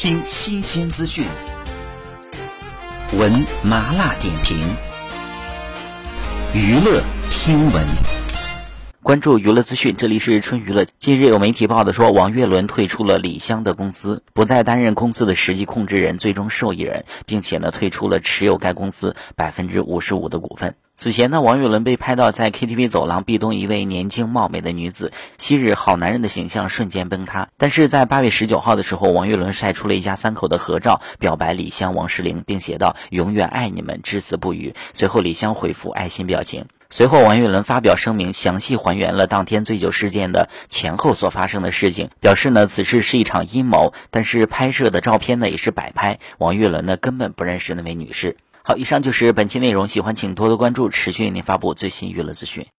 听新鲜资讯，闻麻辣点评，娱乐听闻。关注娱乐资讯，这里是春娱乐。近日有媒体报道说，王岳伦退出了李湘的公司，不再担任公司的实际控制人、最终受益人，并且呢退出了持有该公司百分之五十五的股份。此前呢，王岳伦被拍到在 KTV 走廊壁咚一位年轻貌美的女子，昔日好男人的形象瞬间崩塌。但是在八月十九号的时候，王岳伦晒出了一家三口的合照，表白李湘、王诗龄，并写道：“永远爱你们，至死不渝。”随后李湘回复爱心表情。随后，王岳伦发表声明，详细还原了当天醉酒事件的前后所发生的事情，表示呢此事是一场阴谋，但是拍摄的照片呢也是摆拍，王岳伦呢根本不认识那位女士。好，以上就是本期内容，喜欢请多多关注，持续为您发布最新娱乐资讯。